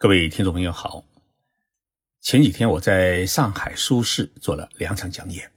各位听众朋友好，前几天我在上海书市做了两场讲演，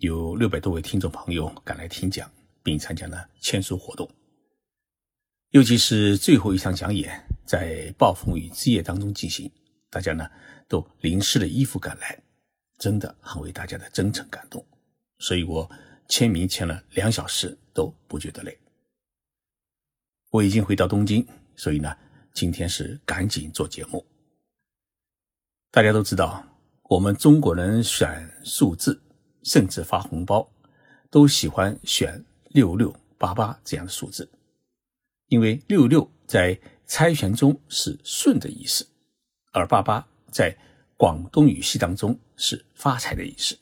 有六百多位听众朋友赶来听讲，并参加了签书活动。尤其是最后一场讲演在暴风雨之夜当中进行，大家呢都淋湿了衣服赶来，真的很为大家的真诚感动，所以我签名签了两小时都不觉得累。我已经回到东京，所以呢。今天是赶紧做节目。大家都知道，我们中国人选数字，甚至发红包，都喜欢选六六八八这样的数字，因为六六在猜拳中是顺的意思，而八八在广东语系当中是发财的意思。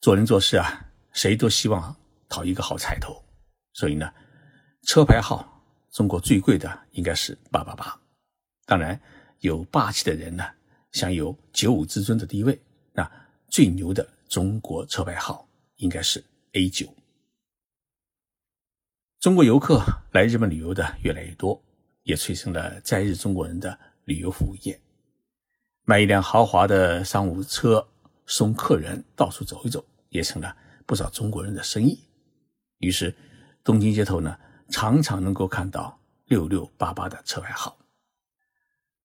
做人做事啊，谁都希望讨一个好彩头，所以呢，车牌号。中国最贵的应该是八八八，当然有霸气的人呢，享有九五之尊的地位。那最牛的中国车牌号应该是 A 九。中国游客来日本旅游的越来越多，也催生了在日中国人的旅游服务业。买一辆豪华的商务车送客人到处走一走，也成了不少中国人的生意。于是，东京街头呢。常常能够看到六六八八的车牌号。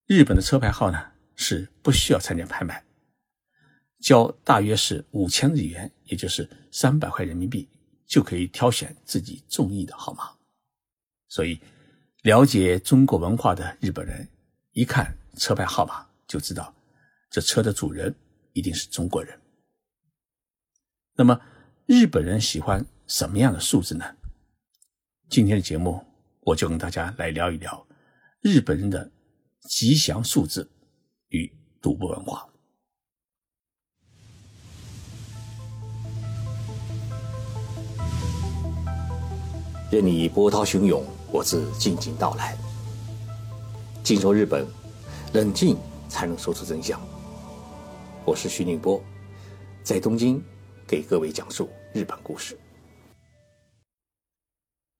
日本的车牌号呢是不需要参加拍卖，交大约是五千日元，也就是三百块人民币，就可以挑选自己中意的号码。所以，了解中国文化的日本人一看车牌号码就知道，这车的主人一定是中国人。那么，日本人喜欢什么样的数字呢？今天的节目，我就跟大家来聊一聊日本人的吉祥数字与赌博文化。任你波涛汹涌，我自静静到来。静说日本，冷静才能说出真相。我是徐宁波，在东京给各位讲述日本故事。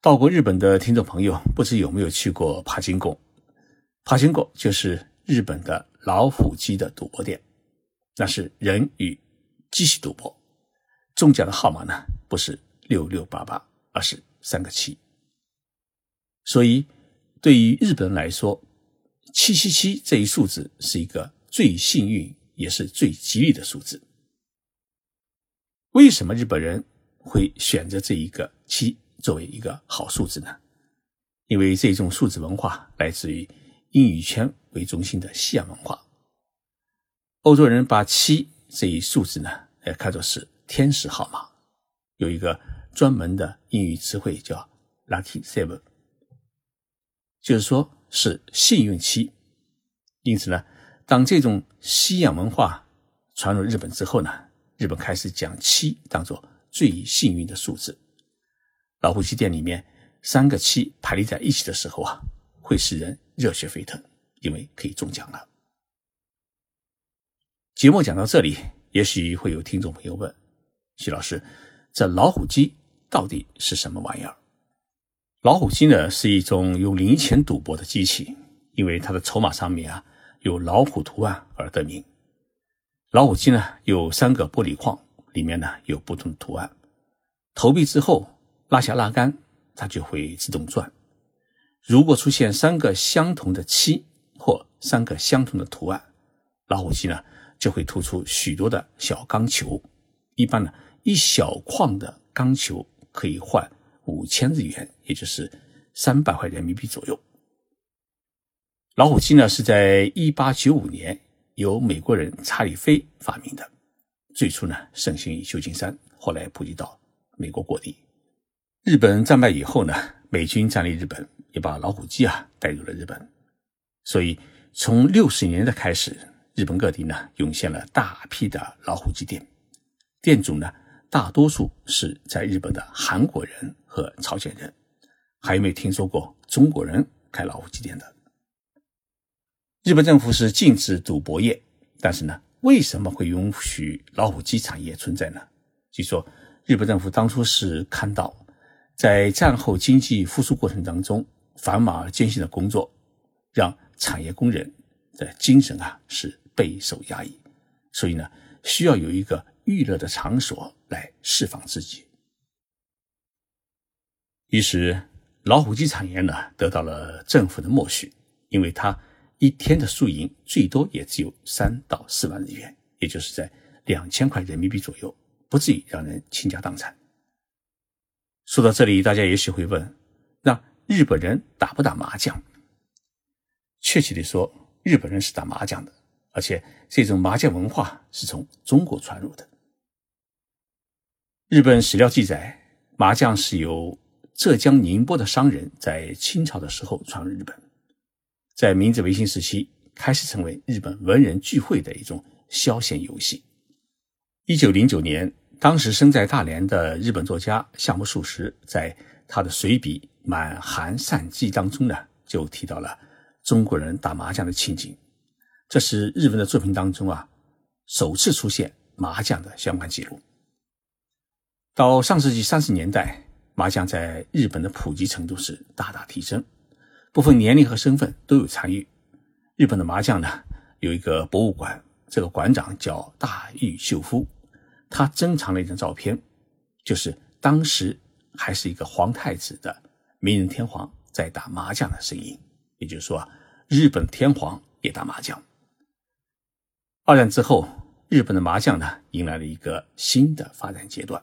到过日本的听众朋友，不知有没有去过帕金宫？帕金宫就是日本的老虎机的赌博店，那是人与机器赌博。中奖的号码呢，不是六六八八，而是三个七。所以，对于日本人来说，七七七这一数字是一个最幸运也是最吉利的数字。为什么日本人会选择这一个七？作为一个好数字呢，因为这种数字文化来自于英语圈为中心的西洋文化。欧洲人把七这一数字呢，也看作是天使号码，有一个专门的英语词汇叫 “lucky seven”，就是说是幸运七。因此呢，当这种西洋文化传入日本之后呢，日本开始将七当做最幸运的数字。老虎机店里面三个七排列在一起的时候啊，会使人热血沸腾，因为可以中奖了。节目讲到这里，也许会有听众朋友问：徐老师，这老虎机到底是什么玩意儿？老虎机呢，是一种用零钱赌博的机器，因为它的筹码上面啊有老虎图案而得名。老虎机呢有三个玻璃框，里面呢有不同的图案，投币之后。拉下拉杆，它就会自动转。如果出现三个相同的七或三个相同的图案，老虎机呢就会突出许多的小钢球。一般呢，一小框的钢球可以换五千日元，也就是三百块人民币左右。老虎机呢是在一八九五年由美国人查理菲发明的，最初呢盛行于旧金山，后来普及到美国各地。日本战败以后呢，美军占领日本，也把老虎机啊带入了日本。所以从六十年代开始，日本各地呢涌现了大批的老虎机店，店主呢大多数是在日本的韩国人和朝鲜人，还有没有听说过中国人开老虎机店的？日本政府是禁止赌博业，但是呢，为什么会允许老虎机产业存在呢？据说日本政府当初是看到。在战后经济复苏过程当中，繁忙而艰辛的工作，让产业工人的精神啊是备受压抑，所以呢，需要有一个娱乐的场所来释放自己。于是，老虎机产业呢得到了政府的默许，因为它一天的输赢最多也只有三到四万日元，也就是在两千块人民币左右，不至于让人倾家荡产。说到这里，大家也许会问：那日本人打不打麻将？确切地说，日本人是打麻将的，而且这种麻将文化是从中国传入的。日本史料记载，麻将是由浙江宁波的商人在清朝的时候传入日本，在明治维新时期开始成为日本文人聚会的一种消遣游戏。一九零九年，当时生在大连的日本作家项目漱石在他的随笔《满含善记》当中呢，就提到了。中国人打麻将的情景，这是日文的作品当中啊首次出现麻将的相关记录。到上世纪三十年代，麻将在日本的普及程度是大大提升，部分年龄和身份都有参与。日本的麻将呢有一个博物馆，这个馆长叫大玉秀夫，他珍藏了一张照片，就是当时还是一个皇太子的明仁天皇在打麻将的声音。也就是说，日本天皇也打麻将。二战之后，日本的麻将呢迎来了一个新的发展阶段。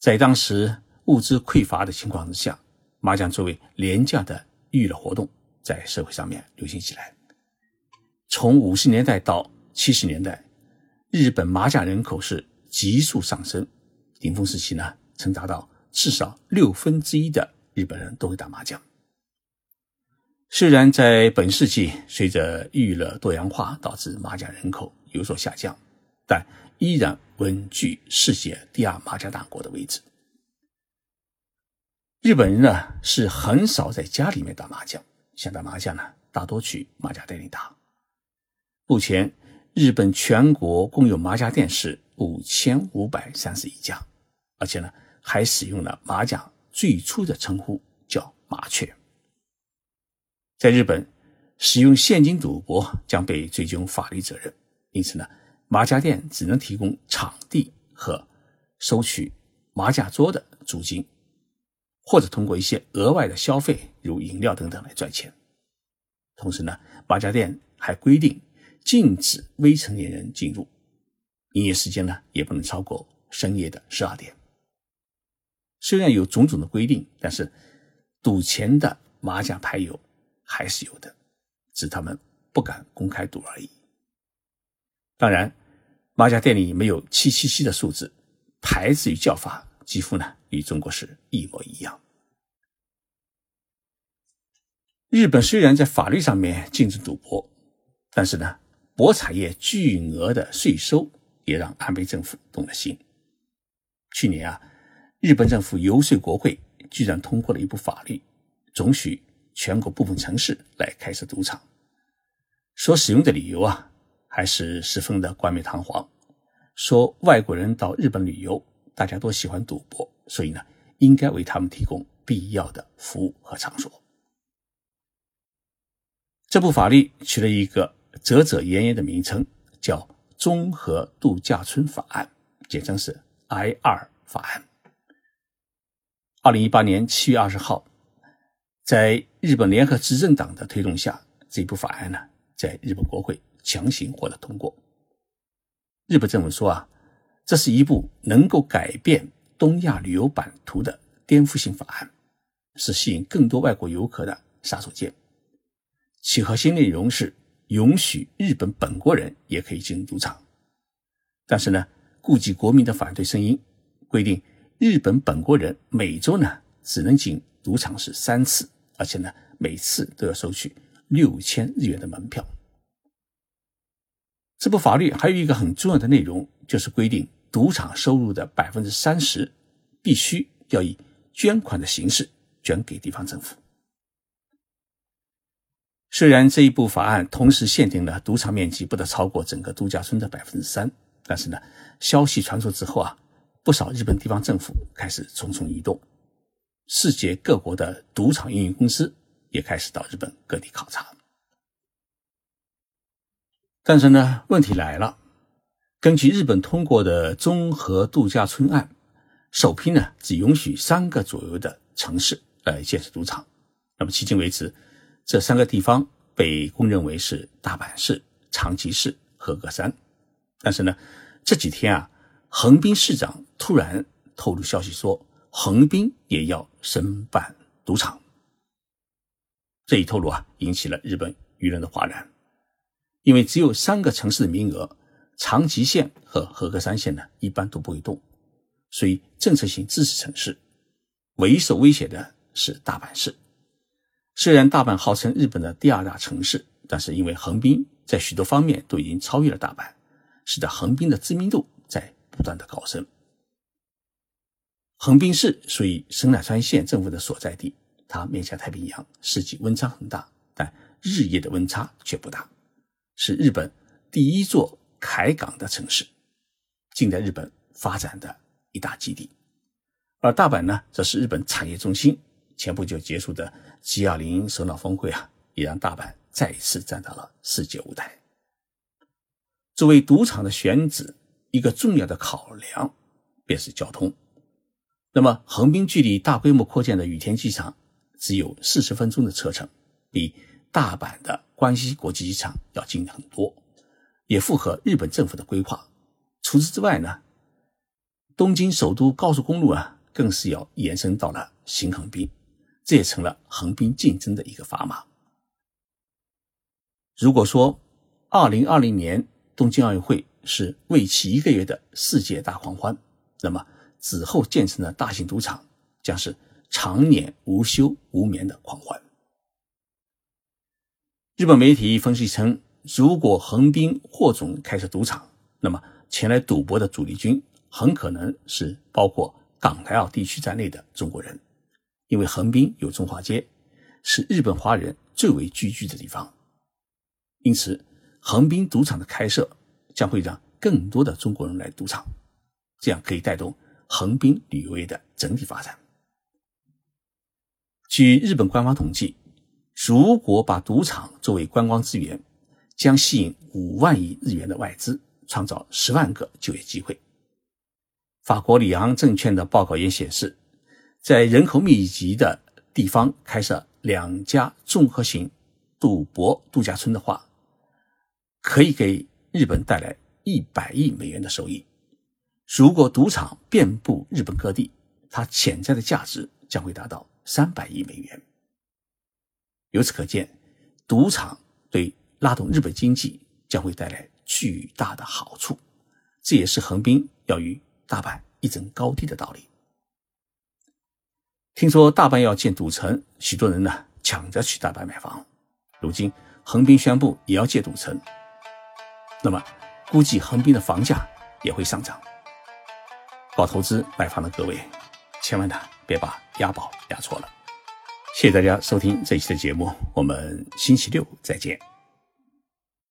在当时物资匮乏的情况之下，麻将作为廉价的娱乐活动，在社会上面流行起来。从五十年代到七十年代，日本麻将人口是急速上升，顶峰时期呢，曾达到至少六分之一的日本人都会打麻将。虽然在本世纪，随着娱乐多样化导致麻将人口有所下降，但依然稳居世界第二麻将大国的位置。日本人呢是很少在家里面打麻将，想打麻将呢大多去麻将店里打。目前，日本全国共有麻将店是五千五百三十一家，而且呢还使用了麻将最初的称呼叫麻雀。在日本，使用现金赌博将被追究法律责任。因此呢，麻将店只能提供场地和收取麻将桌的租金，或者通过一些额外的消费，如饮料等等来赚钱。同时呢，麻将店还规定禁止未成年人进入，营业时间呢也不能超过深夜的十二点。虽然有种种的规定，但是赌钱的麻将牌友。还是有的，只他们不敢公开赌而已。当然，麻将店里没有七七七的数字，牌子与叫法几乎呢与中国是一模一样。日本虽然在法律上面禁止赌博，但是呢，博彩业巨额的税收也让安倍政府动了心。去年啊，日本政府游说国会，居然通过了一部法律，准许。全国部分城市来开设赌场，所使用的理由啊，还是十分的冠冕堂皇。说外国人到日本旅游，大家都喜欢赌博，所以呢，应该为他们提供必要的服务和场所。这部法律取了一个遮遮掩掩的名称，叫《综合度假村法案》，简称是 I 二法案。二零一八年七月二十号。在日本联合执政党的推动下，这部法案呢，在日本国会强行获得通过。日本政府说啊，这是一部能够改变东亚旅游版图的颠覆性法案，是吸引更多外国游客的杀手锏。其核心内容是允许日本本国人也可以进入赌场，但是呢，顾及国民的反对声音，规定日本本国人每周呢只能进赌场是三次。而且呢，每次都要收取六千日元的门票。这部法律还有一个很重要的内容，就是规定赌场收入的百分之三十必须要以捐款的形式捐给地方政府。虽然这一部法案同时限定了赌场面积不得超过整个度假村的百分之三，但是呢，消息传出之后啊，不少日本地方政府开始蠢蠢欲动。世界各国的赌场运营公司也开始到日本各地考察。但是呢，问题来了，根据日本通过的综合度假村案，首批呢只允许三个左右的城市来建设赌场。那么迄今为止，这三个地方被公认为是大阪市、长崎市和歌山。但是呢，这几天啊，横滨市长突然透露消息说，横滨也要申办赌场。这一透露啊，引起了日本舆论的哗然，因为只有三个城市的名额，长崎县和和歌山县呢，一般都不会动，所以政策性支持城市。唯一受威胁的是大阪市。虽然大阪号称日本的第二大城市，但是因为横滨在许多方面都已经超越了大阪，使得横滨的知名度在不断的高升。横滨市属于神奈川县政府的所在地，它面向太平洋，四季温差很大，但日夜的温差却不大，是日本第一座海港的城市，近代日本发展的一大基地。而大阪呢，则是日本产业中心。前不久结束的 G20 首脑峰会啊，也让大阪再一次站到了世界舞台。作为赌场的选址，一个重要的考量便是交通。那么，横滨距离大规模扩建的羽田机场只有四十分钟的车程，比大阪的关西国际机场要近很多，也符合日本政府的规划。除此之外呢，东京首都高速公路啊，更是要延伸到了新横滨。这也成了横滨竞争的一个砝码。如果说二零二零年东京奥运会是为期一个月的世界大狂欢，那么此后建成的大型赌场将是常年无休无眠的狂欢。日本媒体分析称，如果横滨霍总开设赌场，那么前来赌博的主力军很可能是包括港台澳地区在内的中国人。因为横滨有中华街，是日本华人最为聚居的地方，因此横滨赌场的开设将会让更多的中国人来赌场，这样可以带动横滨旅游业的整体发展。据日本官方统计，如果把赌场作为观光资源，将吸引五万亿日元的外资，创造十万个就业机会。法国里昂证券的报告也显示。在人口密集的地方开设两家综合型赌博度假村的话，可以给日本带来一百亿美元的收益。如果赌场遍布日本各地，它潜在的价值将会达到三百亿美元。由此可见，赌场对拉动日本经济将会带来巨大的好处。这也是横滨要与大阪一争高低的道理。听说大阪要建赌城，许多人呢抢着去大阪买房。如今横滨宣布也要建赌城，那么估计横滨的房价也会上涨。搞投资买房的各位，千万呢别把押宝押错了。谢谢大家收听这一期的节目，我们星期六再见。